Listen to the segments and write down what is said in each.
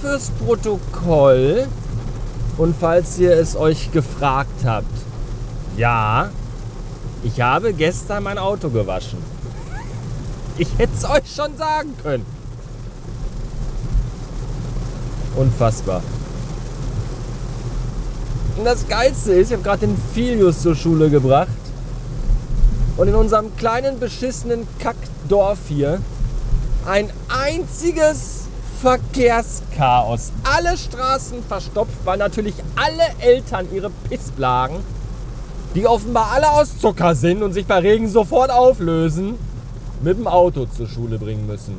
fürs Protokoll und falls ihr es euch gefragt habt, ja, ich habe gestern mein Auto gewaschen. Ich hätte es euch schon sagen können. Unfassbar. Und das Geilste ist, ich habe gerade den Filius zur Schule gebracht. Und in unserem kleinen beschissenen Kackdorf hier ein einziges Verkehrschaos. Alle Straßen verstopft, weil natürlich alle Eltern ihre Pissblagen, die offenbar alle aus Zucker sind und sich bei Regen sofort auflösen, mit dem Auto zur Schule bringen müssen.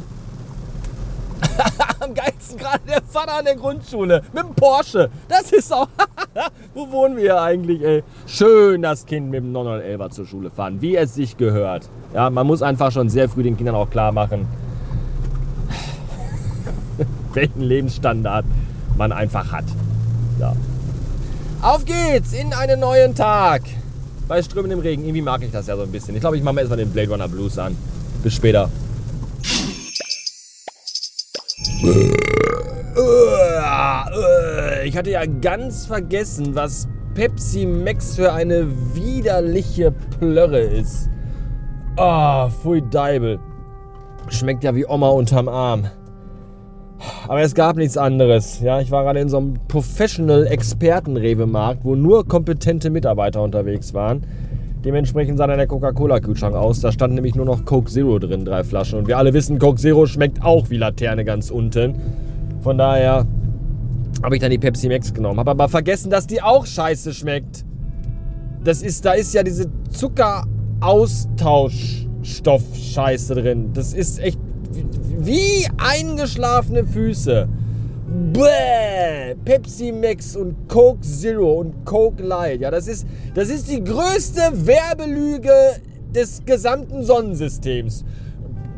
Am geilsten gerade der Vater an der Grundschule mit dem Porsche. Das ist auch. Wo wohnen wir hier eigentlich, ey? Schön das Kind mit dem 911er zur Schule fahren, wie es sich gehört. Ja, man muss einfach schon sehr früh den Kindern auch klar machen, welchen Lebensstandard man einfach hat. Ja. Auf geht's in einen neuen Tag. Bei strömendem Regen. Irgendwie mag ich das ja so ein bisschen. Ich glaube, ich mache mir erstmal den Blade Runner Blues an. Bis später. Ich hatte ja ganz vergessen, was Pepsi Max für eine widerliche Plörre ist. Ah, oh, pfui Deibel. Schmeckt ja wie Oma unterm Arm. Aber es gab nichts anderes. Ja, ich war gerade in so einem Professional-Experten-Rewe-Markt, wo nur kompetente Mitarbeiter unterwegs waren. Dementsprechend sah dann der Coca-Cola-Kühlschrank aus. Da stand nämlich nur noch Coke Zero drin, drei Flaschen. Und wir alle wissen, Coke Zero schmeckt auch wie Laterne ganz unten. Von daher habe ich dann die Pepsi Max genommen. Habe aber vergessen, dass die auch scheiße schmeckt. Das ist, da ist ja diese Zuckeraustauschstoff-Scheiße drin. Das ist echt wie eingeschlafene Füße. Bäh, Pepsi Max und Coke Zero und Coke Light. Ja, das ist, das ist die größte Werbelüge des gesamten Sonnensystems.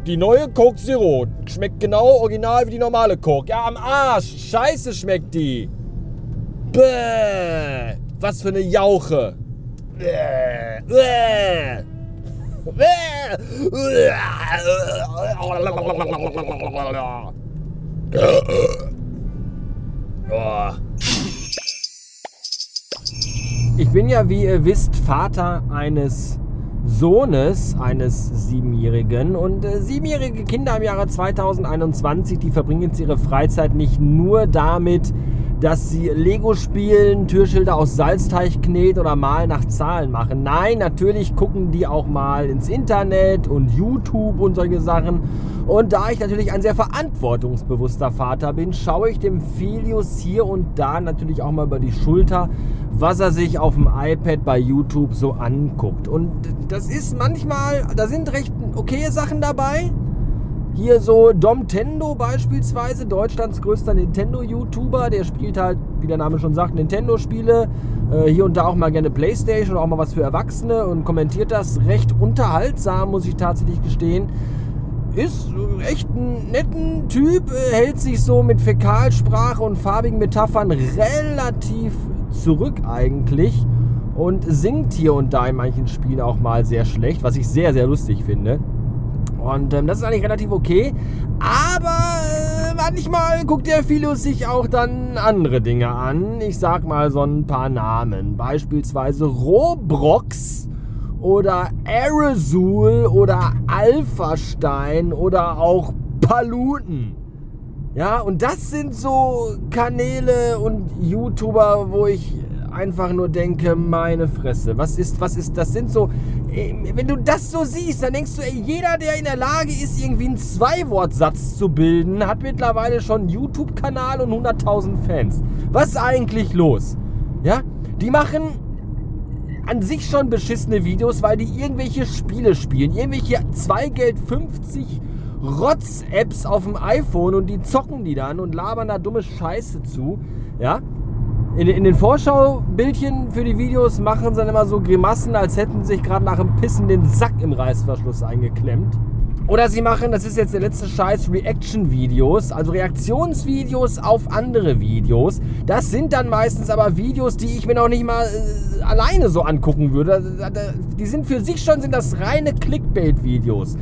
Die neue Coke Zero schmeckt genau original wie die normale Coke. Ja, am Arsch. Scheiße schmeckt die. Bäh, was für eine Jauche. Bäh, bäh. Ich bin ja, wie ihr wisst, Vater eines Sohnes eines Siebenjährigen. Und äh, siebenjährige Kinder im Jahre 2021, die verbringen jetzt ihre Freizeit nicht nur damit, dass sie Lego spielen, Türschilder aus Salzteig kneten oder mal nach Zahlen machen. Nein, natürlich gucken die auch mal ins Internet und YouTube und solche Sachen. Und da ich natürlich ein sehr verantwortungsbewusster Vater bin, schaue ich dem Filius hier und da natürlich auch mal über die Schulter, was er sich auf dem iPad bei YouTube so anguckt. Und das ist manchmal, da sind recht okay Sachen dabei. Hier so Domtendo beispielsweise, Deutschlands größter Nintendo-YouTuber, der spielt halt, wie der Name schon sagt, Nintendo-Spiele. Äh, hier und da auch mal gerne Playstation oder auch mal was für Erwachsene und kommentiert das recht unterhaltsam, muss ich tatsächlich gestehen. Ist echt ein netten Typ, äh, hält sich so mit Fäkalsprache und farbigen Metaphern relativ zurück eigentlich und singt hier und da in manchen Spielen auch mal sehr schlecht, was ich sehr, sehr lustig finde. Und ähm, das ist eigentlich relativ okay. Aber äh, manchmal guckt der Philus sich auch dann andere Dinge an. Ich sag mal so ein paar Namen. Beispielsweise Robrox oder Aerosol oder Alphastein oder auch Paluten. Ja, und das sind so Kanäle und YouTuber, wo ich einfach nur denke, meine Fresse, was ist, was ist, das sind so, äh, wenn du das so siehst, dann denkst du, ey, jeder, der in der Lage ist, irgendwie einen Zwei-Wort-Satz zu bilden, hat mittlerweile schon einen YouTube-Kanal und 100.000 Fans. Was ist eigentlich los? Ja, die machen an sich schon beschissene Videos, weil die irgendwelche Spiele spielen, irgendwelche Zweigeld 50 Rotz-Apps auf dem iPhone und die zocken die dann und labern da dumme Scheiße zu. Ja, in, in den Vorschaubildchen für die Videos machen sie dann immer so Grimassen, als hätten sie sich gerade nach dem Pissen den Sack im Reißverschluss eingeklemmt. Oder sie machen, das ist jetzt der letzte Scheiß, Reaction-Videos, also Reaktionsvideos auf andere Videos. Das sind dann meistens aber Videos, die ich mir noch nicht mal äh, alleine so angucken würde. Die sind für sich schon, sind das reine Clickbait-Videos.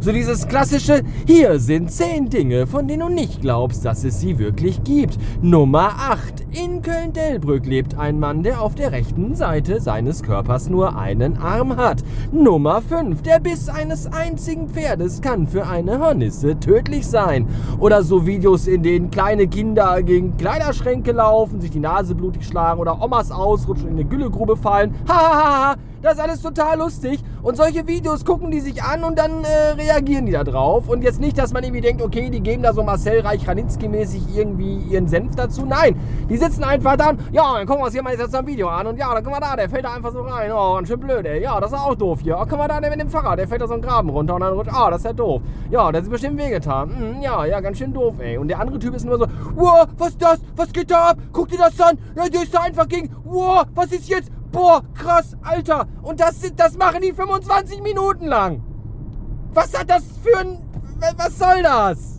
So dieses klassische, hier sind 10 Dinge, von denen du nicht glaubst, dass es sie wirklich gibt. Nummer 8. In Köln-Delbrück lebt ein Mann, der auf der rechten Seite seines Körpers nur einen Arm hat. Nummer 5. Der Biss eines einzigen Pferdes kann für eine Hornisse tödlich sein. Oder so Videos, in denen kleine Kinder gegen Kleiderschränke laufen, sich die Nase blutig schlagen oder Omas ausrutschen in eine Güllegrube fallen. Hahaha. Das ist alles total lustig. Und solche Videos gucken die sich an und dann äh, reagieren die da drauf. Und jetzt nicht, dass man irgendwie denkt, okay, die geben da so Marcel Reich-Ranitzky-mäßig irgendwie ihren Senf dazu. Nein, die sitzen einfach da und, ja, dann gucken wir uns hier mal jetzt ein Video an. Und ja, dann guck mal da, der fällt da einfach so rein. Oh, ganz schön blöd, ey. Ja, das ist auch doof hier. Oh, guck mal da, der mit dem Fahrrad, der fällt da so einen Graben runter und dann rutscht, ah, das ist ja doof. Ja, das ist bestimmt wehgetan. Hm, ja, ja, ganz schön doof, ey. Und der andere Typ ist nur so, wow, was ist das? Was geht da ab? Guck dir das an. Ja, der ist da einfach gegen, wow, was ist jetzt? Boah, krass, Alter. Und das, das machen die 25 Minuten lang. Was hat das für ein... Was soll das?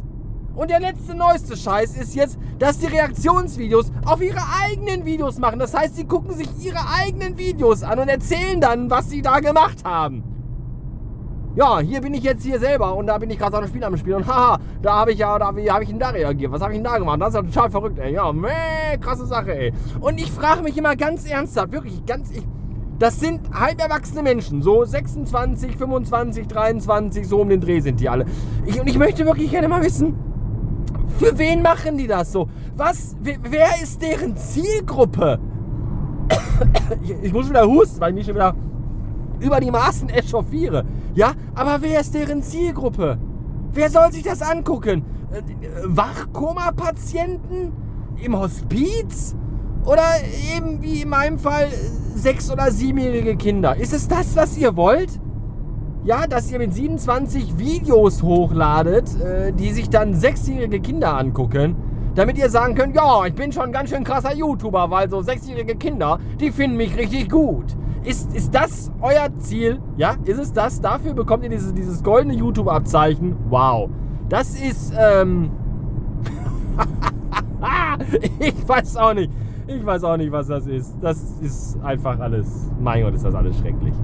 Und der letzte neueste Scheiß ist jetzt, dass die Reaktionsvideos auf ihre eigenen Videos machen. Das heißt, sie gucken sich ihre eigenen Videos an und erzählen dann, was sie da gemacht haben ja, hier bin ich jetzt hier selber und da bin ich gerade so ein Spiel am Spielen und haha, da habe ich ja, da wie habe ich denn da reagiert? Was habe ich denn da gemacht? Das ist ja total verrückt, ey. Ja, meh, krasse Sache, ey. Und ich frage mich immer ganz ernsthaft, wirklich ganz, ich, das sind halb erwachsene Menschen, so 26, 25, 23, so um den Dreh sind die alle. Ich, und ich möchte wirklich gerne mal wissen, für wen machen die das so? Was, wer ist deren Zielgruppe? ich, muss wieder husten, weil ich mich schon wieder über die Maßen echauffiere. Ja, aber wer ist deren Zielgruppe? Wer soll sich das angucken? Äh, Wachkoma-Patienten im Hospiz? Oder eben wie in meinem Fall sechs- oder siebenjährige Kinder? Ist es das, was ihr wollt? Ja, dass ihr mit 27 Videos hochladet, äh, die sich dann sechsjährige Kinder angucken, damit ihr sagen könnt, ja, ich bin schon ein ganz schön krasser YouTuber, weil so sechsjährige Kinder, die finden mich richtig gut. Ist, ist das euer Ziel? Ja, ist es das? Dafür bekommt ihr dieses, dieses goldene YouTube-Abzeichen. Wow. Das ist, ähm. ich weiß auch nicht. Ich weiß auch nicht, was das ist. Das ist einfach alles. Mein Gott, ist das alles schrecklich.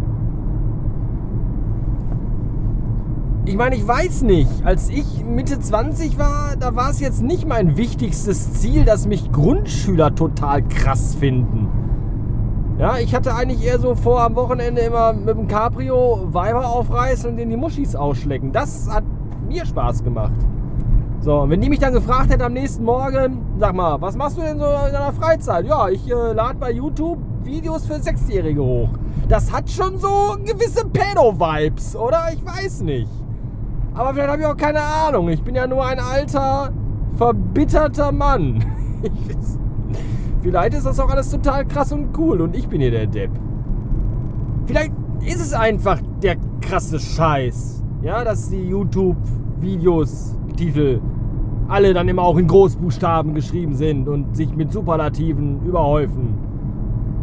Ich meine, ich weiß nicht. Als ich Mitte 20 war, da war es jetzt nicht mein wichtigstes Ziel, dass mich Grundschüler total krass finden. Ja, ich hatte eigentlich eher so vor, am Wochenende immer mit dem Cabrio Weiber aufreißen und denen die Muschis ausschlecken. Das hat mir Spaß gemacht. So, und wenn die mich dann gefragt hätte am nächsten Morgen, sag mal, was machst du denn so in deiner Freizeit? Ja, ich äh, lade bei YouTube Videos für Sechsjährige hoch. Das hat schon so gewisse Pedo-Vibes, oder? Ich weiß nicht. Aber vielleicht habe ich auch keine Ahnung. Ich bin ja nur ein alter, verbitterter Mann. Vielleicht ist das auch alles total krass und cool und ich bin hier der Depp. Vielleicht ist es einfach der krasse Scheiß. Ja, dass die YouTube-Videos, Titel, alle dann immer auch in Großbuchstaben geschrieben sind und sich mit Superlativen überhäufen.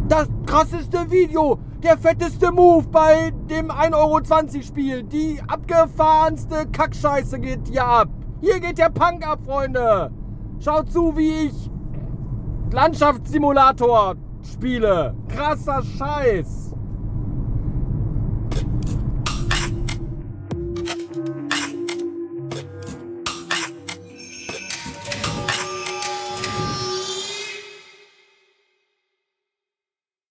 Das krasseste Video, der fetteste Move bei dem 1,20 Euro Spiel, die abgefahrenste Kackscheiße geht hier ab. Hier geht der Punk ab, Freunde. Schaut zu, wie ich Landschaftssimulator spiele. Krasser Scheiß.